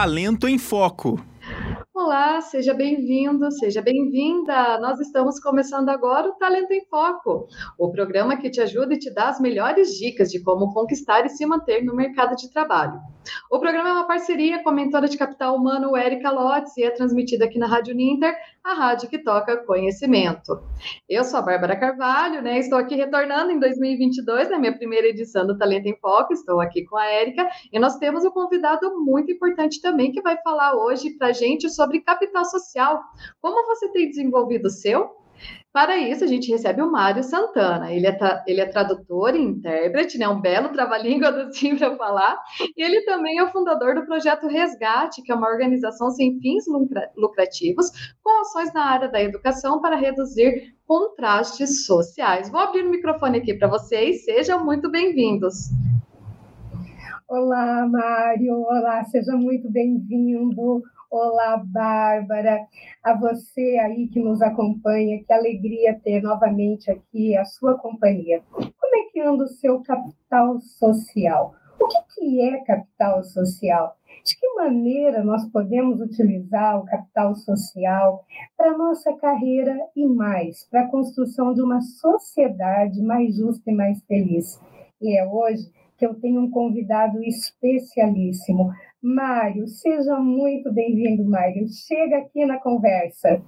Talento em Foco. Olá, seja bem-vindo, seja bem-vinda. Nós estamos começando agora o Talento em Foco, o programa que te ajuda e te dá as melhores dicas de como conquistar e se manter no mercado de trabalho. O programa é uma parceria com a mentora de capital humano Erika Lotz e é transmitido aqui na Rádio Ninter, a rádio que toca conhecimento. Eu sou a Bárbara Carvalho, né? Estou aqui retornando em 2022, na minha primeira edição do Talento em Foco. Estou aqui com a Érica e nós temos um convidado muito importante também que vai falar hoje para gente sobre capital social. Como você tem desenvolvido o seu? Para isso, a gente recebe o Mário Santana. Ele é, ele é tradutor e intérprete, né? Um belo trava-língua assim para falar. E ele também é o fundador do projeto Resgate, que é uma organização sem fins lucrativos, com ações na área da educação para reduzir contrastes sociais. Vou abrir o microfone aqui para vocês. Sejam muito bem-vindos. Olá, Mário. Olá, seja muito bem-vindo. Olá, Bárbara, a você aí que nos acompanha, que alegria ter novamente aqui a sua companhia. Como é que anda o seu capital social? O que, que é capital social? De que maneira nós podemos utilizar o capital social para nossa carreira e mais, para a construção de uma sociedade mais justa e mais feliz? E é hoje que eu tenho um convidado especialíssimo, Mário, seja muito bem-vindo, Mário. Chega aqui na conversa.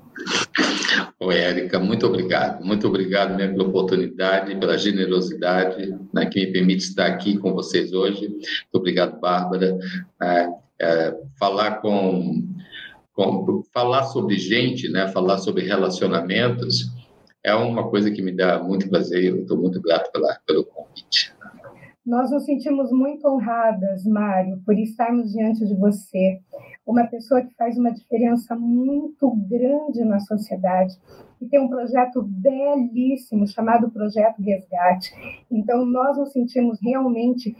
Oi, Érica, muito obrigado. Muito obrigado mesmo pela oportunidade, pela generosidade né, que me permite estar aqui com vocês hoje. Muito obrigado, Bárbara. É, é, falar com, com, falar sobre gente, né, falar sobre relacionamentos é uma coisa que me dá muito prazer. Eu estou muito grato pela, pelo convite. Nós nos sentimos muito honradas, Mário, por estarmos diante de você, uma pessoa que faz uma diferença muito grande na sociedade e tem um projeto belíssimo chamado Projeto Resgate. Então, nós nos sentimos realmente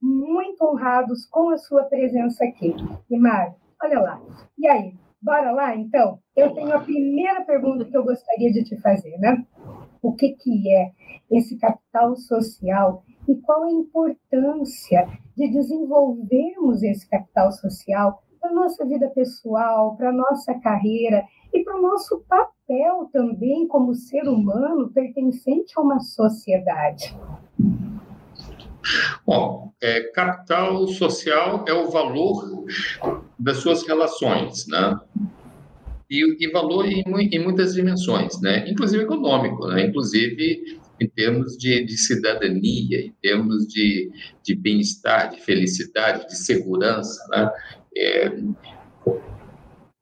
muito honrados com a sua presença aqui. E, Mário, olha lá. E aí, bora lá, então? Eu tenho a primeira pergunta que eu gostaria de te fazer, né? O que, que é esse capital social e qual a importância de desenvolvermos esse capital social para nossa vida pessoal, para a nossa carreira e para o nosso papel também como ser humano pertencente a uma sociedade. Bom, é, capital social é o valor das suas relações, né? E, e valor em, em, muitas dimensões, né? Inclusive econômico, né? Inclusive em termos de, de cidadania, em termos de, de bem-estar, de felicidade, de segurança. Né? É,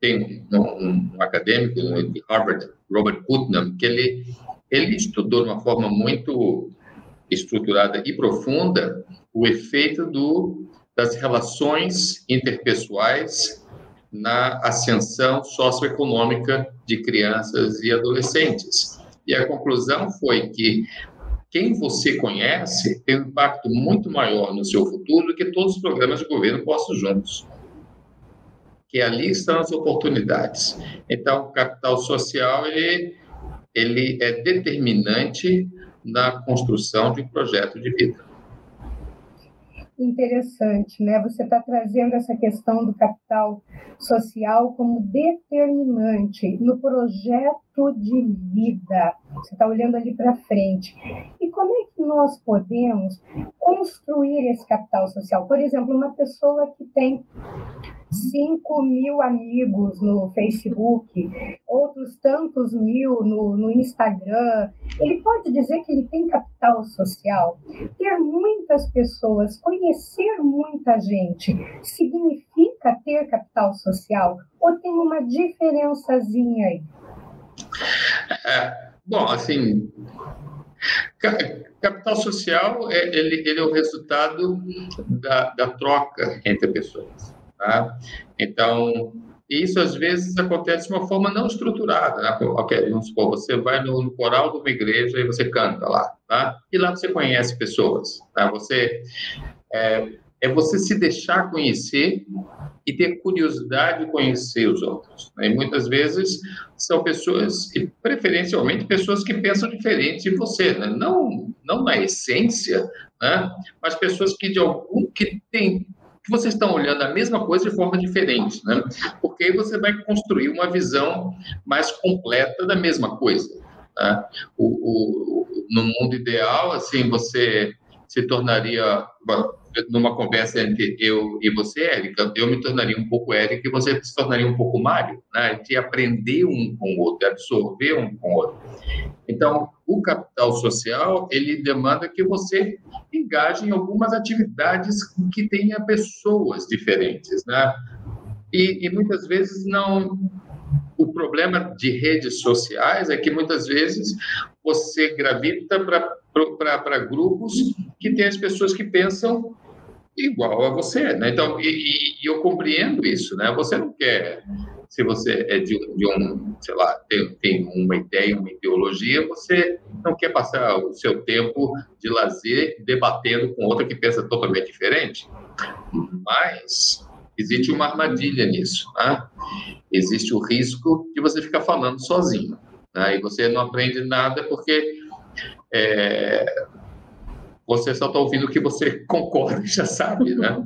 tem um, um, acadêmico de Harvard, Robert Putnam, que ele, ele estudou de uma forma muito estruturada e profunda o efeito do, das relações interpessoais na ascensão socioeconômica de crianças e adolescentes. E a conclusão foi que quem você conhece tem um impacto muito maior no seu futuro do que todos os programas de governo postos juntos. Que ali estão as oportunidades. Então, o capital social ele, ele é determinante na construção de um projeto de vida interessante, né? Você está trazendo essa questão do capital social como determinante no projeto de vida. Você está olhando ali para frente. E como é que nós podemos construir esse capital social? Por exemplo, uma pessoa que tem 5 mil amigos no Facebook, outros tantos mil no, no Instagram. Ele pode dizer que ele tem capital social. Ter muitas pessoas, conhecer muita gente, significa ter capital social? Ou tem uma diferençazinha aí? É, bom, assim, Capital social é, ele, ele é o resultado da, da troca entre pessoas. Tá? Então, isso às vezes acontece de uma forma não estruturada. Né? Vamos supor, você vai no, no, coral de uma igreja e você canta lá, tá? E lá você conhece pessoas, tá? Você é, é você se deixar conhecer e ter curiosidade de conhecer os outros. Né? E muitas vezes são pessoas, preferencialmente pessoas que pensam diferente de você, né? não não na essência, né? Mas pessoas que de algum que têm que vocês estão olhando a mesma coisa de forma diferente, né? Porque aí você vai construir uma visão mais completa da mesma coisa. Né? O, o, no mundo ideal, assim, você se tornaria numa conversa entre eu e você, Érica, eu me tornaria um pouco Érica e você se tornaria um pouco Mário, né? De aprender um com o outro, absorver um com o outro. Então, o capital social, ele demanda que você engaje em algumas atividades que tenha pessoas diferentes, né? E, e muitas vezes não o problema de redes sociais é que muitas vezes você gravita para grupos que tem as pessoas que pensam igual a você, né? Então, e, e, eu compreendo isso, né? Você não quer, se você é de, de, um, sei lá, tem, tem uma ideia, uma ideologia, você não quer passar o seu tempo de lazer debatendo com outra que pensa totalmente diferente. Mas existe uma armadilha nisso, né? Existe o risco de você ficar falando sozinho, né? E você não aprende nada porque é, você só está ouvindo o que você concorda e já sabe, né?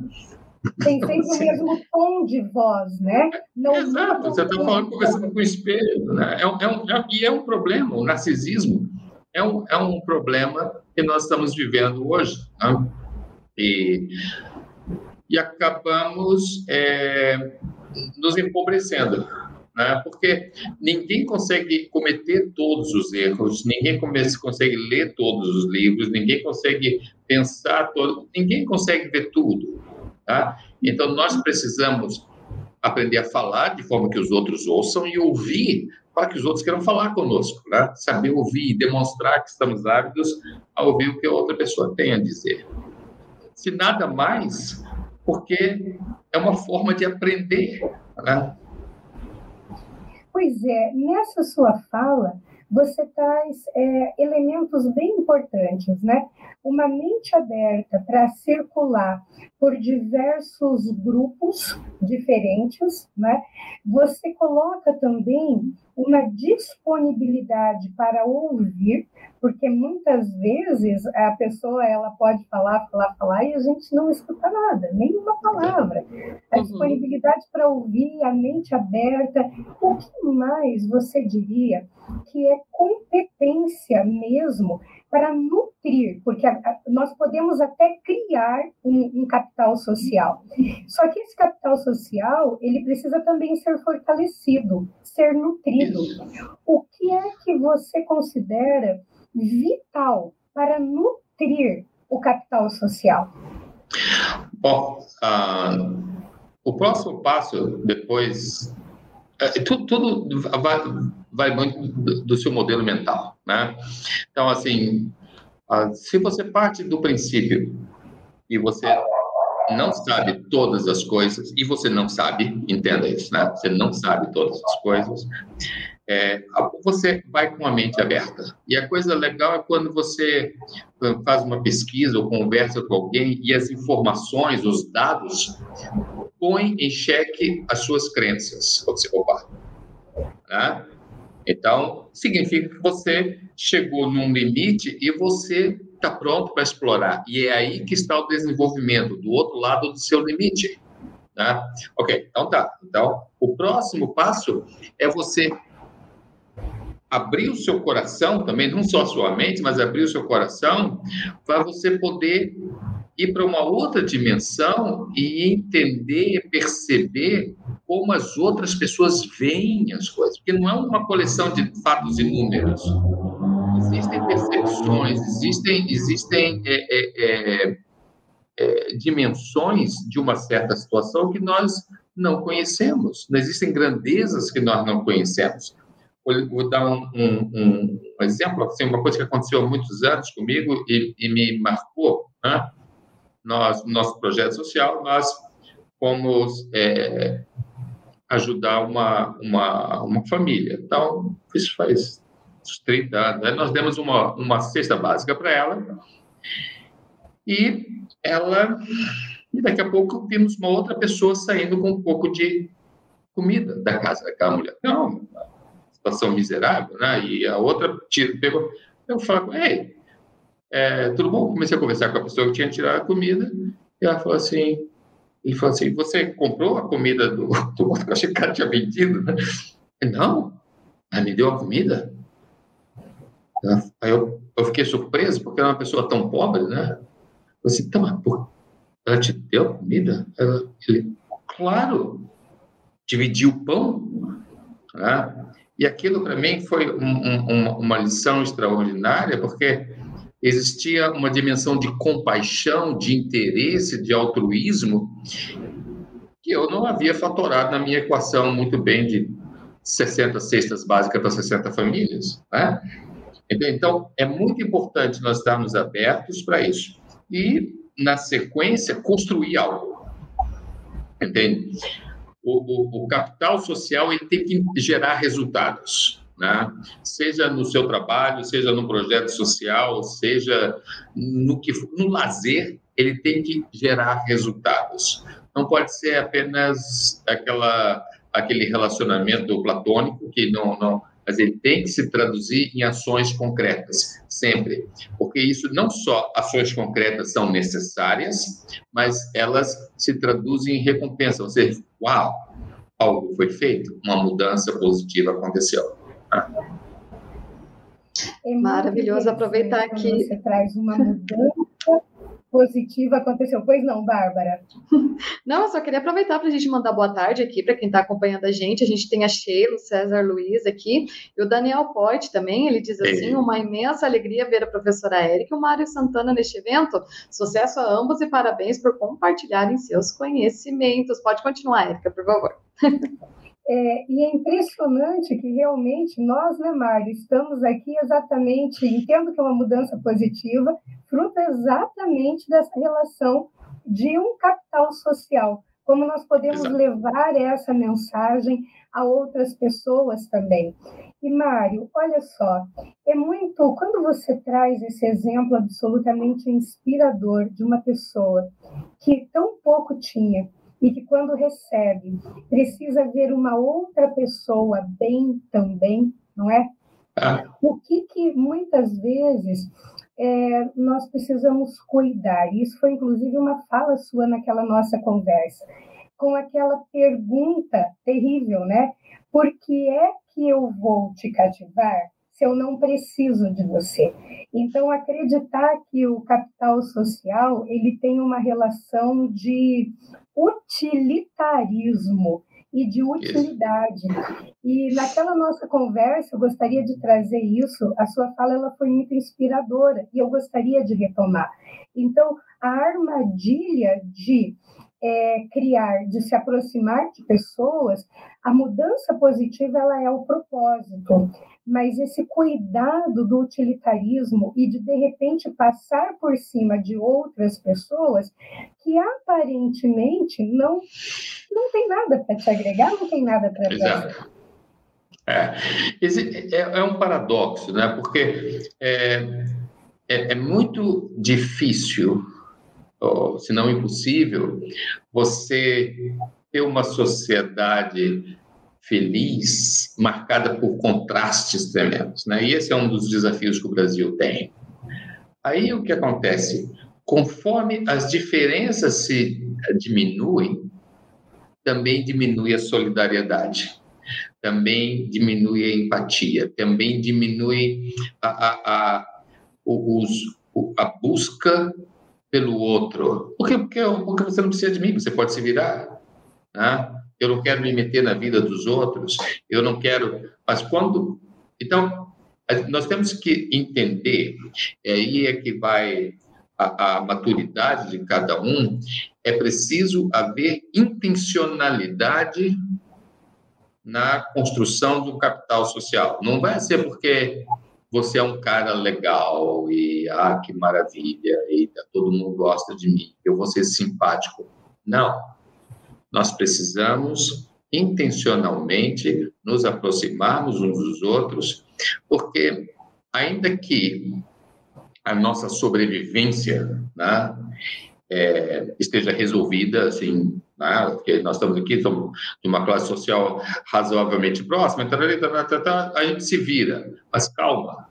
Tem sempre o mesmo tom de voz, né? Não Exato, você está falando, conversando com o espelho, né? É um, é um, é, e é um problema, o narcisismo é um, é um problema que nós estamos vivendo hoje. Né? E, e acabamos é, nos empobrecendo né? porque ninguém consegue cometer todos os erros, ninguém consegue ler todos os livros, ninguém consegue pensar todo, ninguém consegue ver tudo. Tá? Então, nós precisamos aprender a falar de forma que os outros ouçam e ouvir para que os outros queiram falar conosco, né? Saber ouvir e demonstrar que estamos ávidos a ouvir o que a outra pessoa tem a dizer. Se nada mais, porque é uma forma de aprender, né? Pois é, nessa sua fala, você traz é, elementos bem importantes, né? Uma mente aberta para circular por diversos grupos diferentes, né? Você coloca também uma disponibilidade para ouvir, porque muitas vezes a pessoa ela pode falar, falar, falar e a gente não escuta nada, nenhuma palavra. A uhum. disponibilidade para ouvir, a mente aberta, o que mais você diria que é competência mesmo para nutrir, porque a, a, nós podemos até criar um, um, capital social. Só que esse capital social, ele precisa também ser fortalecido, ser nutrido. O que é que você considera vital para nutrir o capital social? Bom, uh, o próximo passo, depois é, tudo, tudo vai, vai, muito do, do, seu modelo mental, né? Então, assim, se você parte do princípio e você não sabe todas as coisas, e você não sabe, entenda isso, né? Você não sabe todas as coisas, é, você vai com a mente aberta. E a coisa legal é quando você faz uma pesquisa ou conversa com alguém e as informações, os dados, põem em xeque as suas crenças como psicopata. Né? Então, significa que você chegou num limite e você está pronto para explorar. E é aí que está o desenvolvimento, do outro lado do seu limite. Né? Ok, então tá. Então, o próximo passo é você abrir o seu coração também, não só a sua mente, mas abrir o seu coração para você poder ir para uma outra dimensão e entender, perceber como as outras pessoas veem as coisas, porque não é uma coleção de fatos e números. Existem percepções, existem, existem é, é, é, é dimensões de uma certa situação que nós não conhecemos. Não existem grandezas que nós não conhecemos. Vou, dar um, um, um, exemplo, assim, uma coisa que aconteceu há muitos anos comigo e, e me marcou. Né? Nós, nosso projeto social, nós fomos é, ajudar uma, uma, uma família. Então, isso faz uns 30 anos. Né? Nós demos uma, uma cesta básica para ela e ela... E daqui a pouco vimos uma outra pessoa saindo com um pouco de comida da casa daquela mulher. Não, situação miserável, né? E a outra tira, pegou. Eu falo, ei, é, tudo bom? Comecei a conversar com a pessoa que tinha tirado a comida e ela falou assim: Ele falou assim: Você comprou a comida do, outro? Eu achei que o cara tinha vendido, né? Não, ela me deu a comida. Aí eu, eu fiquei surpreso, porque era uma pessoa tão pobre, né? Eu disse, tá, mas por... ela te deu a comida? Ela, ele, claro, dividiu o pão. Né? E aquilo para mim foi um, um, uma lição extraordinária, porque existia uma dimensão de compaixão, de interesse, de altruísmo, que eu não havia fatorado na minha equação muito bem de 60 cestas básicas para 60 famílias. Né? Então, é muito importante nós estarmos abertos para isso. E, na sequência, construir algo. Entende? O, o, o capital social ele tem que gerar resultados né? seja no seu trabalho, seja no projeto social, seja no que no lazer, ele tem que gerar resultados. Não pode ser apenas aquela aquele relacionamento platônico que não não mas ele tem que se traduzir em ações concretas, sempre. Porque isso não só ações concretas são necessárias, mas elas se traduzem em recompensa. Ou seja, uau, algo foi feito, uma mudança positiva aconteceu. É Maravilhoso aproveitar que você traz uma mudança positiva aconteceu. Pois não, Bárbara? Não, eu só queria aproveitar para a gente mandar boa tarde aqui para quem está acompanhando a gente. A gente tem a Sheila, o César Luiz aqui e o Daniel Poit também. Ele diz assim: uma imensa alegria ver a professora Érica e o Mário Santana neste evento. Sucesso a ambos e parabéns por compartilharem seus conhecimentos. Pode continuar, Érica, por favor. É, e é impressionante que realmente nós, né, Mário, estamos aqui exatamente, entendo que é uma mudança positiva, fruto exatamente dessa relação de um capital social. Como nós podemos Exato. levar essa mensagem a outras pessoas também. E, Mário, olha só, é muito. Quando você traz esse exemplo absolutamente inspirador de uma pessoa que tão pouco tinha, e que quando recebe precisa ver uma outra pessoa bem também, não é? Ah. O que que muitas vezes é, nós precisamos cuidar? Isso foi inclusive uma fala sua naquela nossa conversa, com aquela pergunta terrível, né? Por que é que eu vou te cativar se eu não preciso de você? Então, acreditar que o capital social ele tem uma relação de utilitarismo e de utilidade. E naquela nossa conversa, eu gostaria de trazer isso. A sua fala ela foi muito inspiradora e eu gostaria de retomar. Então, a armadilha de é, criar, de se aproximar de pessoas, a mudança positiva ela é o propósito, mas esse cuidado do utilitarismo e de de repente passar por cima de outras pessoas que aparentemente não não tem nada para te agregar, não tem nada para fazer. É. Esse é, é, um paradoxo, né? Porque é, é, é muito difícil se não impossível, você ter uma sociedade feliz, marcada por contrastes tremendos. Né? E esse é um dos desafios que o Brasil tem. Aí o que acontece? Conforme as diferenças se diminuem, também diminui a solidariedade, também diminui a empatia, também diminui a, a, a, os, a busca pelo outro. Por quê? Porque, porque você não precisa de mim, você pode se virar. Né? Eu não quero me meter na vida dos outros, eu não quero. Mas quando. Então, nós temos que entender, é aí é que vai a, a maturidade de cada um, é preciso haver intencionalidade na construção do capital social. Não vai ser porque você é um cara legal e ah, que maravilha, e todo mundo gosta de mim, eu vou ser simpático. Não. Nós precisamos intencionalmente nos aproximarmos uns dos outros, porque ainda que a nossa sobrevivência né, é, esteja resolvida, assim, né, porque nós estamos aqui, somos de uma classe social razoavelmente próxima, a gente se vira. Mas calma.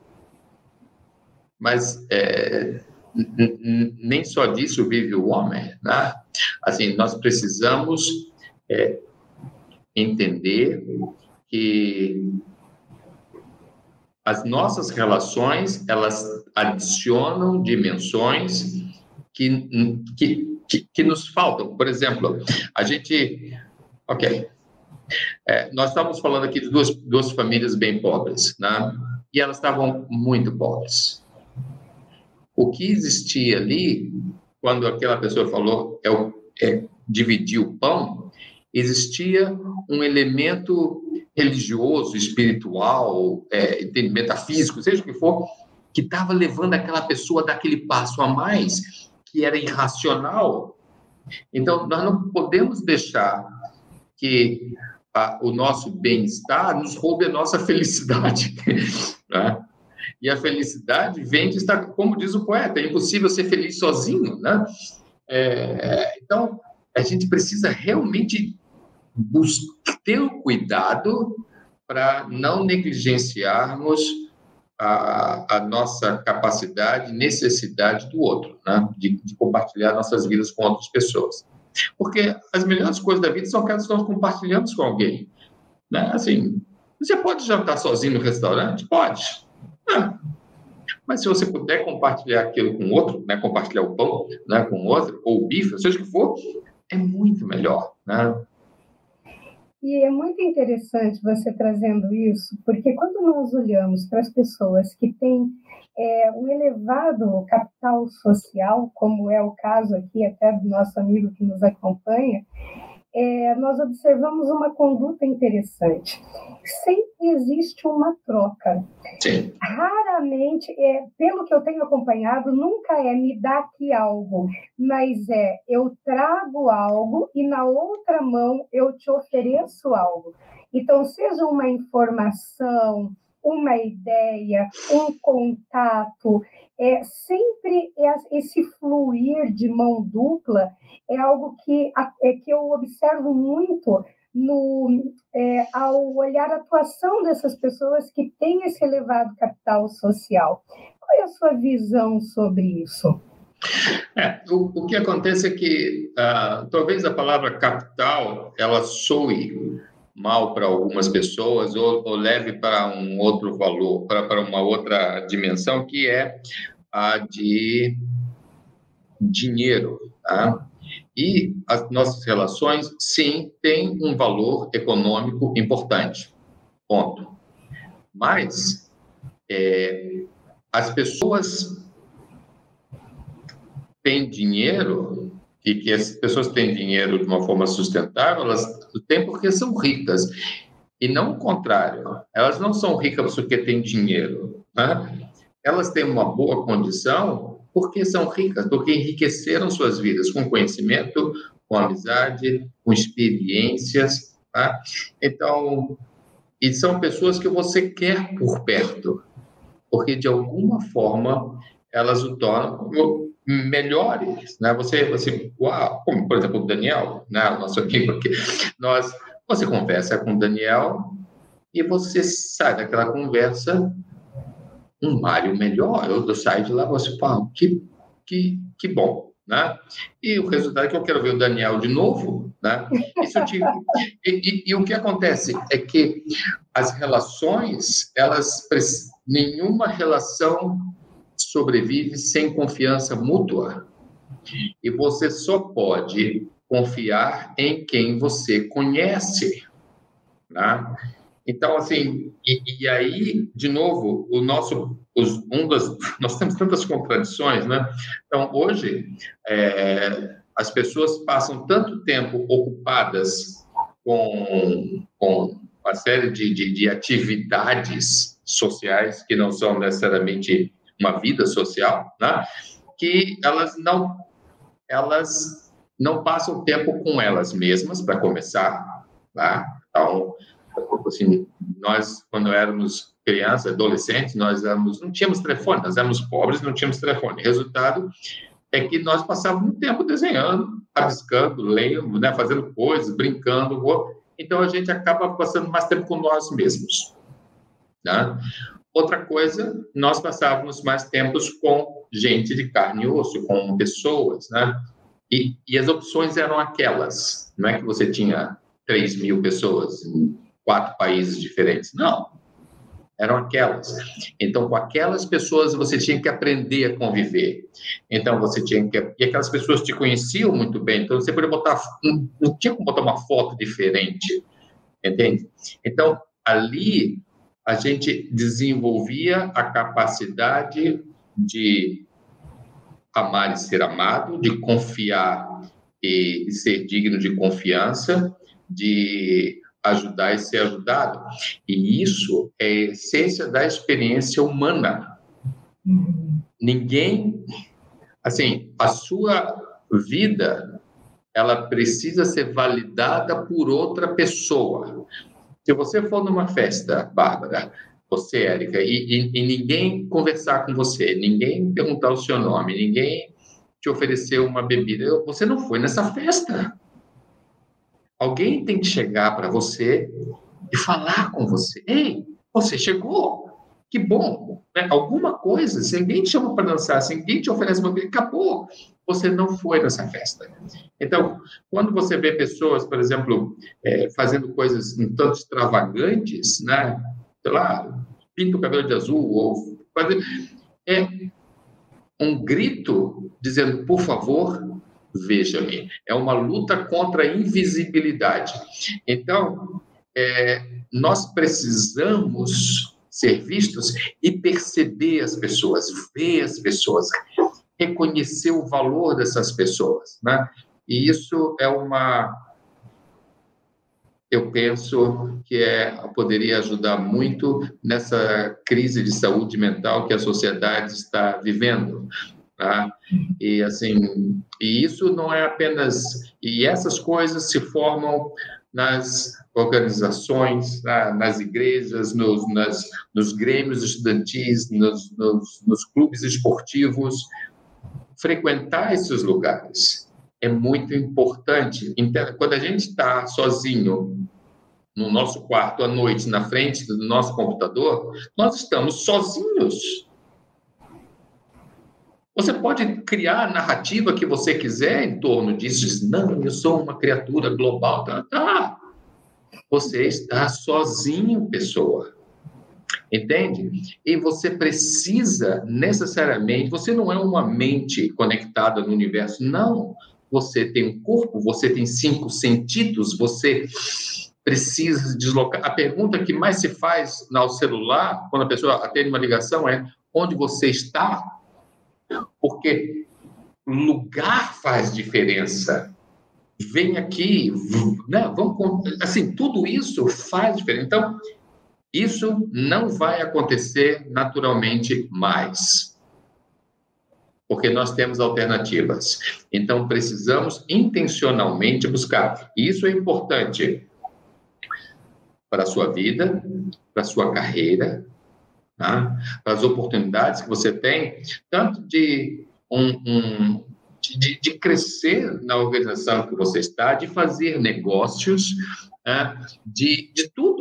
Mas é, nem só disso vive o homem, né? Assim, nós precisamos é, entender que as nossas relações elas adicionam dimensões que, que, que, que nos faltam. Por exemplo, a gente, ok, é, nós estávamos falando aqui de duas, duas famílias bem pobres, né? E elas estavam muito pobres. O que existia ali, quando aquela pessoa falou é, o, é dividir o pão, existia um elemento religioso, espiritual, é, metafísico, seja o que for, que estava levando aquela pessoa daquele passo a mais, que era irracional. Então, nós não podemos deixar que a, o nosso bem-estar nos roube a nossa felicidade. Né? E a felicidade vem de estar, como diz o poeta, é impossível ser feliz sozinho. Né? É, então, a gente precisa realmente ter o cuidado para não negligenciarmos a, a, nossa capacidade, necessidade do outro, né? de, de compartilhar nossas vidas com outras pessoas. Porque as melhores coisas da vida são aquelas que nós compartilhamos com alguém. Né? Assim, você pode jantar sozinho no restaurante? Pode. É. Mas se você puder compartilhar aquilo com outro, né? compartilhar o pão né? com outro, ou o bife, seja o que for, é muito melhor. Né? E é muito interessante você trazendo isso, porque quando nós olhamos para as pessoas que têm é, um elevado capital social, como é o caso aqui até do nosso amigo que nos acompanha, é, nós observamos uma conduta interessante. Sempre existe uma troca. Sim. Raramente, é, pelo que eu tenho acompanhado, nunca é me dá aqui algo, mas é eu trago algo e na outra mão eu te ofereço algo. Então, seja uma informação, uma ideia, um contato, é sempre esse fluir de mão dupla é algo que, é, que eu observo muito no, é, ao olhar a atuação dessas pessoas que têm esse elevado capital social. Qual é a sua visão sobre isso? É, o, o que acontece é que uh, talvez a palavra capital ela soe mal para algumas pessoas ou, ou leve para um outro valor, para, uma outra dimensão, que é a de dinheiro. Tá? E as nossas relações, sim, têm um valor econômico importante. Ponto. Mas é, as pessoas têm dinheiro e que as pessoas têm dinheiro de uma forma sustentável, elas têm porque são ricas. E não o contrário. Elas não são ricas porque têm dinheiro. Né? Elas têm uma boa condição porque são ricas, porque enriqueceram suas vidas com conhecimento, com amizade, com experiências. Tá? Então, e são pessoas que você quer por perto, porque de alguma forma elas o tornam melhores, né? Você, você, uau, como por exemplo o Daniel, né? O nosso amigo aqui, nós, você conversa com o Daniel e você sai daquela conversa um Mário melhor. Eu saio de lá, você fala, que, que, que bom, né? E o resultado é que eu quero ver o Daniel de novo, né? Te... e, e, e, o que acontece é que as relações, elas nenhuma relação sobrevive sem confiança mútua. E você só pode confiar em quem você conhece. Né? Então, assim, e, e, aí, de novo, o nosso, os, um das, nós temos tantas contradições, né? Então, hoje, é, as pessoas passam tanto tempo ocupadas com, com uma série de, de, de atividades sociais que não são necessariamente uma vida social, né? que elas não elas não passam tempo com elas mesmas para começar, tá? Então, assim, nós quando éramos crianças, adolescentes, nós éramos não tínhamos telefone, nós éramos pobres, não tínhamos telefone. Resultado é que nós passávamos tempo desenhando, rabiscando, lendo, né, fazendo coisas, brincando. Então a gente acaba passando mais tempo com nós mesmos. Né? Outra coisa, nós passávamos mais tempos com gente de carne e osso, com pessoas, né? E, e as opções eram aquelas. Não é que você tinha 3 mil pessoas em quatro países diferentes. Não. Eram aquelas. Então, com aquelas pessoas você tinha que aprender a conviver. Então, você tinha que. E aquelas pessoas te conheciam muito bem. Então, você podia botar. Não tinha como botar uma foto diferente. Entende? Então, ali a gente desenvolvia a capacidade de amar e ser amado, de confiar e ser digno de confiança, de ajudar e ser ajudado. E isso é a essência da experiência humana. Ninguém, assim, a sua vida, ela precisa ser validada por outra pessoa. Se você for numa festa, Bárbara, você, Érica, e, e, e, ninguém conversar com você, ninguém perguntar o seu nome, ninguém te oferecer uma bebida, você não foi nessa festa. Alguém tem que chegar para você e falar com você. Ei, você chegou. Que bom. Né? Alguma coisa, se ninguém te chama para dançar, se ninguém te oferece uma bebida, acabou. Você não foi nessa festa. Então, quando você vê pessoas, por exemplo, é, fazendo coisas um tanto extravagantes, né? sei lá, pinta o cabelo de azul, ou. É um grito dizendo, por favor, veja-me. É uma luta contra a invisibilidade. Então, é, nós precisamos ser vistos e perceber as pessoas, ver as pessoas, reconhecer o valor dessas pessoas, né? E isso é uma eu penso que é, poderia ajudar muito nessa crise de saúde mental que a sociedade está vivendo. Tá? E assim, e isso não é apenas e essas coisas se formam nas organizações, tá? nas igrejas, nos, nas, nos grêmios estudantis, nos, nos, nos clubes esportivos, frequentar esses lugares é muito importante. Então, quando a gente está sozinho no nosso quarto à noite, na frente do nosso computador, nós estamos sozinhos. Você pode criar a narrativa que você quiser em torno disso. Diz, não, eu sou uma criatura global. Tá, tá. Você está sozinho, pessoa. Entende? E você precisa necessariamente, você não é uma mente conectada no universo, não você tem um corpo, você tem cinco sentidos, você precisa deslocar. A pergunta que mais se faz no celular, quando a pessoa atende uma ligação, é onde você está? Porque lugar faz diferença. Vem aqui, né? Vamos, assim, tudo isso faz diferença. Então, isso não vai acontecer naturalmente mais porque nós temos alternativas. Então, precisamos intencionalmente buscar. Isso é importante para a sua vida, para a sua carreira, tá? para as oportunidades que você tem, tanto de, um, um de, de, crescer na organização que você está, de fazer negócios, né? de, de tudo.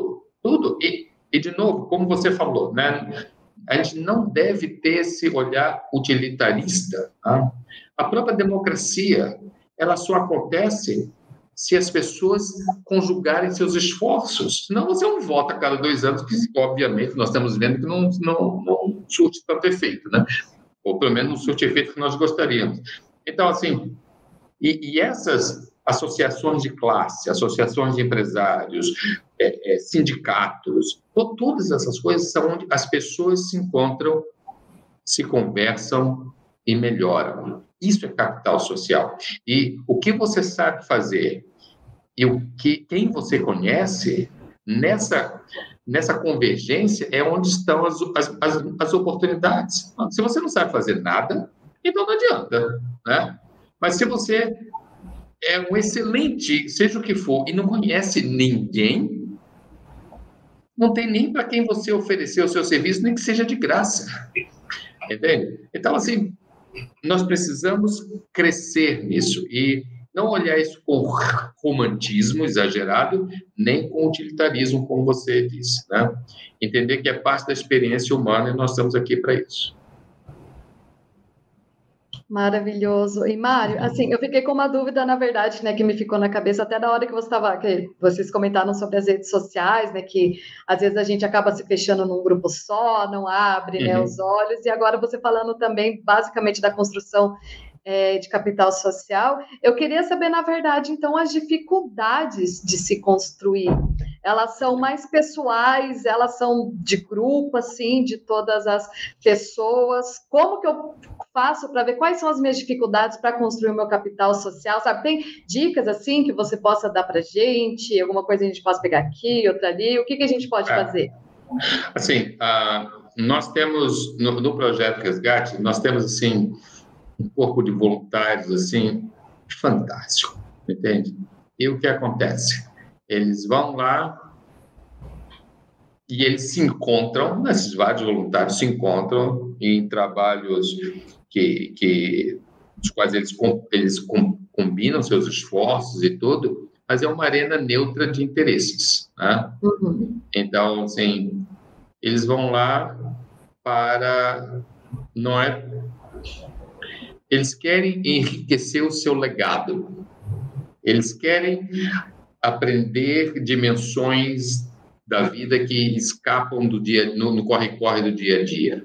E, de novo, como você falou, né? a gente não deve ter esse olhar utilitarista. Tá? A própria democracia, ela só acontece se as pessoas conjugarem seus esforços. Senão você não vota a cada dois anos, que obviamente nós estamos vendo que não, não, não surte tanto efeito, né? Ou pelo menos não surte efeito que nós gostaríamos. Então, assim, e, e essas associações de classe, associações de empresários, é, é, sindicatos, todas essas coisas são onde as pessoas se encontram, se conversam e melhoram. Isso é capital social. E o que você sabe fazer e o que quem você conhece nessa nessa convergência é onde estão as, as, as oportunidades. Se você não sabe fazer nada, então não adianta, né? Mas se você é um excelente, seja o que for, e não conhece ninguém, não tem nem para quem você oferecer o seu serviço, nem que seja de graça. Entende? Então, assim, nós precisamos crescer nisso e não olhar isso com romantismo exagerado, nem com utilitarismo, como você disse. Né? Entender que é parte da experiência humana e nós estamos aqui para isso. Maravilhoso. E Mário, assim, eu fiquei com uma dúvida, na verdade, né, que me ficou na cabeça até na hora que você estava, que vocês comentaram sobre as redes sociais, né, que às vezes a gente acaba se fechando num grupo só, não abre, né, uhum. né, os olhos. E agora você falando também, basicamente, da construção é, de capital social. Eu queria saber, na verdade, então, as dificuldades de se construir. Elas são mais pessoais, elas são de grupo, assim, de todas as pessoas. Como que eu faço para ver quais são as minhas dificuldades para construir o meu capital social? Sabe, tem dicas assim que você possa dar para gente? Alguma coisa a gente possa pegar aqui, outra ali? O que, que a gente pode é. fazer? Assim, uh, nós temos no, no projeto Resgate, nós temos assim um corpo de voluntários assim fantástico, entende? E o que acontece? Eles vão lá e eles se encontram, esses vários voluntários se encontram em trabalhos que, que os quais eles, eles combinam seus esforços e tudo, mas é uma arena neutra de interesses. Né? Uhum. Então, assim, eles vão lá para não é eles querem enriquecer o seu legado. Eles querem aprender dimensões da vida que escapam do dia no corre-corre do dia a dia.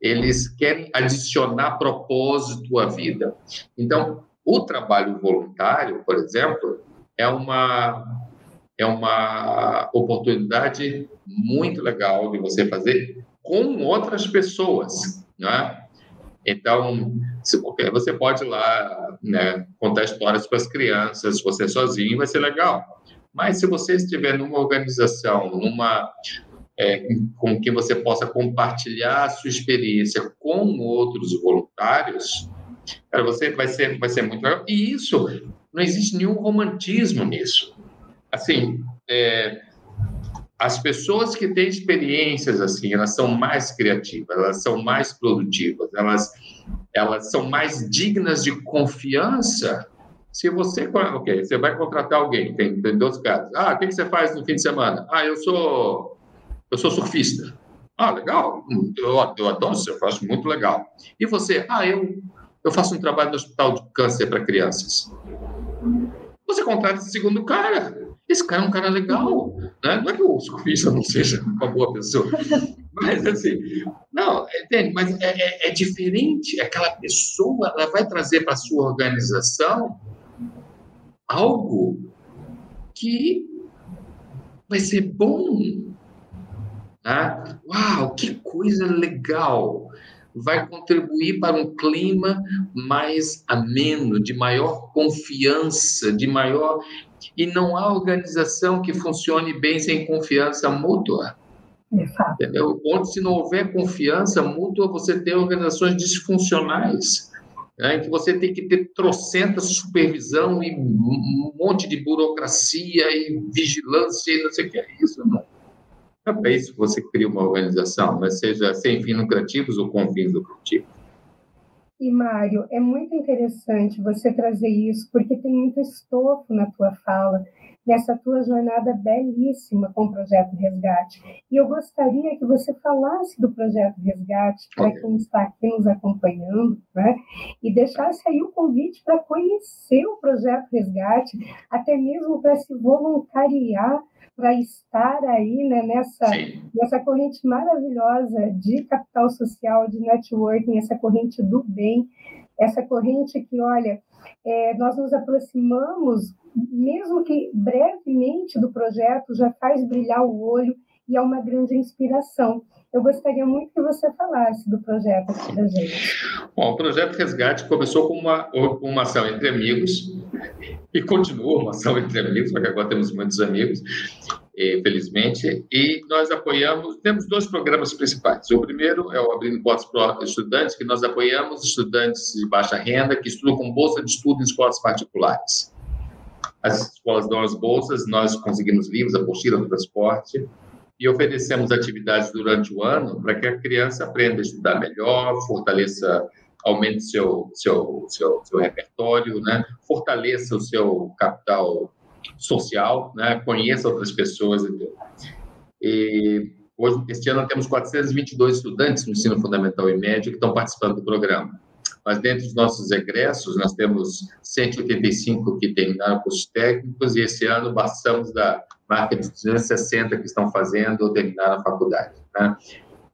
Eles querem adicionar propósito à vida. Então, o trabalho voluntário, por exemplo, é uma é uma oportunidade muito legal de você fazer com outras pessoas, né? Então, você pode ir lá né, contar histórias para as crianças, você sozinho vai ser legal. Mas se você estiver numa organização, numa é, com que você possa compartilhar a sua experiência com outros voluntários, para você vai ser vai ser muito legal. E isso não existe nenhum romantismo nisso. Assim, é, as pessoas que têm experiências assim, elas são mais criativas, elas são mais produtivas, elas, elas são mais dignas de confiança. Se você, ok, você vai contratar alguém, tem, tem dois casos. Ah, o que você faz no fim de semana? Ah, eu sou, eu sou surfista. Ah, legal. Eu, eu adoro eu faço muito legal. E você? Ah, eu, eu faço um trabalho no hospital de câncer para crianças. Você contrata esse segundo cara esse cara é um cara legal, né? Não é que o surfista não seja uma boa pessoa, mas assim, não, entende? Mas é, é, é diferente. Aquela pessoa, ela vai trazer para a sua organização algo que vai ser bom. Né? Uau, que coisa legal! Vai contribuir para um clima mais ameno, de maior confiança, de maior e não há organização que funcione bem sem confiança mútua. Entendeu? Onde, se não houver confiança mútua, você tem organizações disfuncionais, né, em que você tem que ter trocenta supervisão e um monte de burocracia e vigilância e não sei o que é isso, não. É para isso você cria uma organização, mas seja sem fins lucrativos ou com fins lucrativos. E, Mário, é muito interessante você trazer isso, porque tem muito estofo na tua fala, nessa tua jornada belíssima com o Projeto Resgate. E eu gostaria que você falasse do Projeto Resgate para quem está aqui nos acompanhando, né? e deixasse aí o convite para conhecer o Projeto Resgate, até mesmo para se voluntariar para estar aí né, nessa, nessa corrente maravilhosa de capital social, de networking, essa corrente do bem, essa corrente que, olha, é, nós nos aproximamos, mesmo que brevemente do projeto, já faz brilhar o olho e é uma grande inspiração. Eu gostaria muito que você falasse do projeto aqui da gente. Bom, o projeto Resgate começou com uma, uma ação entre amigos e continua uma ação entre amigos, porque agora temos muitos amigos, felizmente, e nós apoiamos, temos dois programas principais. O primeiro é o Abrindo Portas para Estudantes, que nós apoiamos estudantes de baixa renda que estudam com bolsa de estudo em escolas particulares. As escolas dão as bolsas, nós conseguimos livros, apostila, transporte, e oferecemos atividades durante o ano para que a criança aprenda a estudar melhor, fortaleça, aumente seu, seu, seu, seu repertório, né? fortaleça o seu capital social, né? conheça outras pessoas. E hoje, este ano, temos 422 estudantes no ensino fundamental e médio que estão participando do programa. mas dentro dos nossos egressos, nós temos 185 que terminaram cursos técnicos e esse ano passamos da marca de 260 que estão fazendo ou terminaram a faculdade. Né?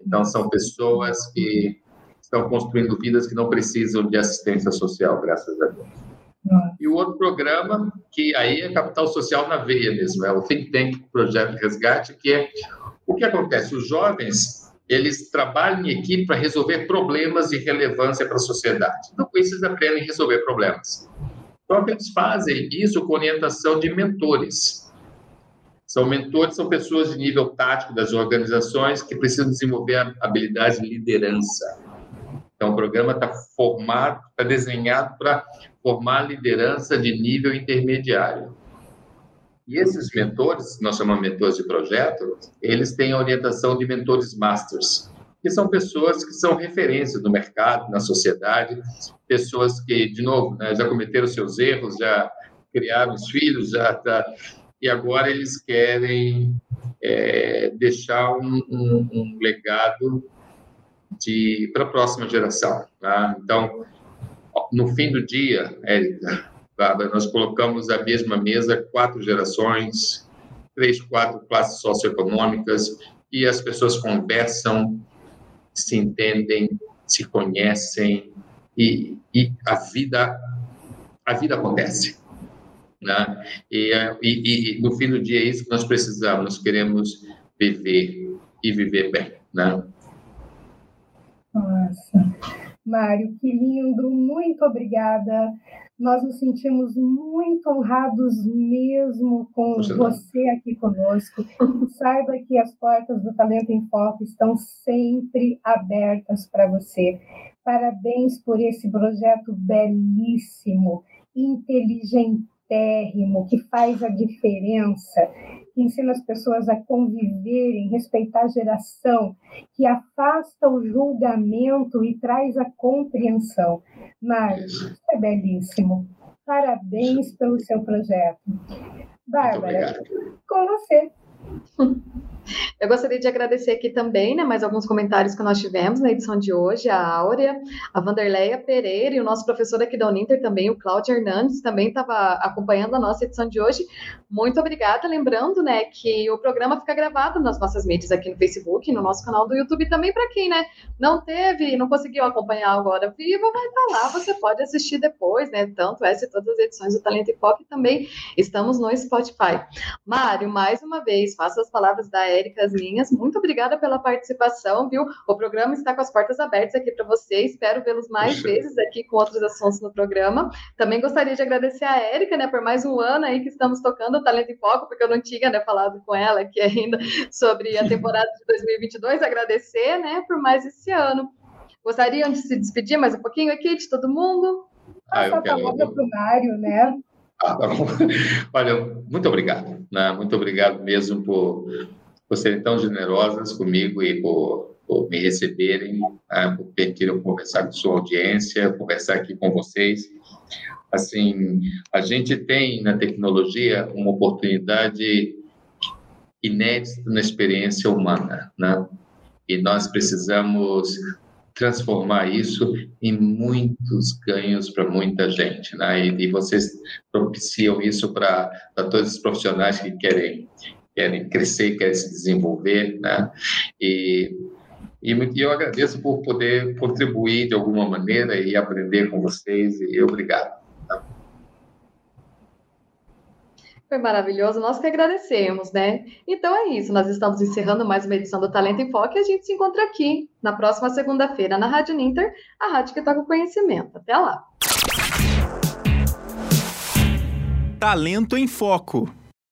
Então, são pessoas que estão construindo vidas que não precisam de assistência social, graças a Deus. E o outro programa, que aí é capital social na veia mesmo, é o Think Tank Projeto Resgate, que é o que acontece? Os jovens, eles trabalham em equipe para resolver problemas de relevância para a sociedade. Então, com isso, eles aprendem a resolver problemas. Então, eles fazem isso com orientação de mentores. São mentores, são pessoas de nível tático das organizações que precisam desenvolver habilidades de liderança. Então, o programa está formado, está desenhado para formar liderança de nível intermediário. E esses mentores, nós chamamos mentores de projeto, eles têm a orientação de mentores masters, que são pessoas que são referências no mercado, na sociedade, pessoas que, de novo, né, já cometeram seus erros, já criaram os filhos, já tá, e agora eles querem é, deixar um, um, um legado para a próxima geração. Tá? Então, no fim do dia, Érica, nós colocamos a mesma mesa quatro gerações, três, quatro classes socioeconômicas e as pessoas conversam, se entendem, se conhecem e, e a vida a vida acontece. Né? E, e, e, no fim do dia é isso que nós precisamos, nós queremos viver e viver bem. Né? Nossa, Mário, que lindo, muito obrigada. Nós nos sentimos muito honrados mesmo com você, você aqui conosco. Saiba que as portas do Talento em Foco estão sempre abertas para você. Parabéns por esse projeto belíssimo, inteligentérrimo, que faz a diferença que ensina as pessoas a conviverem, respeitar a geração, que afasta o julgamento e traz a compreensão. Mário, isso é belíssimo. Parabéns pelo seu projeto. Bárbara, com você. Eu gostaria de agradecer aqui também, né, mais alguns comentários que nós tivemos na edição de hoje, a Áurea, a Vanderleia Pereira e o nosso professor aqui da Uninter também, o Cláudio Hernandes, também estava acompanhando a nossa edição de hoje. Muito obrigada, lembrando, né, que o programa fica gravado nas nossas mídias aqui no Facebook, no nosso canal do YouTube também para quem, né, não teve, não conseguiu acompanhar agora vivo, vai estar lá, você pode assistir depois, né, tanto essa e todas as edições do Talento e Pop também estamos no Spotify. Mário, mais uma vez, faça as palavras da Érica as minhas. Muito obrigada pela participação, viu? O programa está com as portas abertas aqui para você. Espero vê-los mais Puxa. vezes aqui com outros assuntos no programa. Também gostaria de agradecer a Érica, né, por mais um ano aí que estamos tocando o Talento em Foco, porque eu não tinha, né, falado com ela aqui ainda sobre a temporada de 2022. Agradecer, né, por mais esse ano. Gostariam de se despedir mais um pouquinho aqui de todo mundo? Ah, eu quero... para o Mário, né? Ah, tá Olha, muito obrigado, né? Muito obrigado mesmo por por serem tão generosas comigo e por, por me receberem, né, por permitirem conversar com sua audiência, conversar aqui com vocês. Assim, a gente tem na tecnologia uma oportunidade inédita na experiência humana, né? E nós precisamos transformar isso em muitos ganhos para muita gente, né? E, e vocês propiciam isso para todos os profissionais que querem querem crescer, querem se desenvolver, né? E, e, eu agradeço por poder contribuir de alguma maneira e aprender com vocês, e obrigado. Foi maravilhoso, nós que agradecemos, né? Então é isso, nós estamos encerrando mais uma edição do Talento em Foco e a gente se encontra aqui na próxima segunda-feira na Rádio Ninter, a rádio que toca o conhecimento. Até lá! Talento em Foco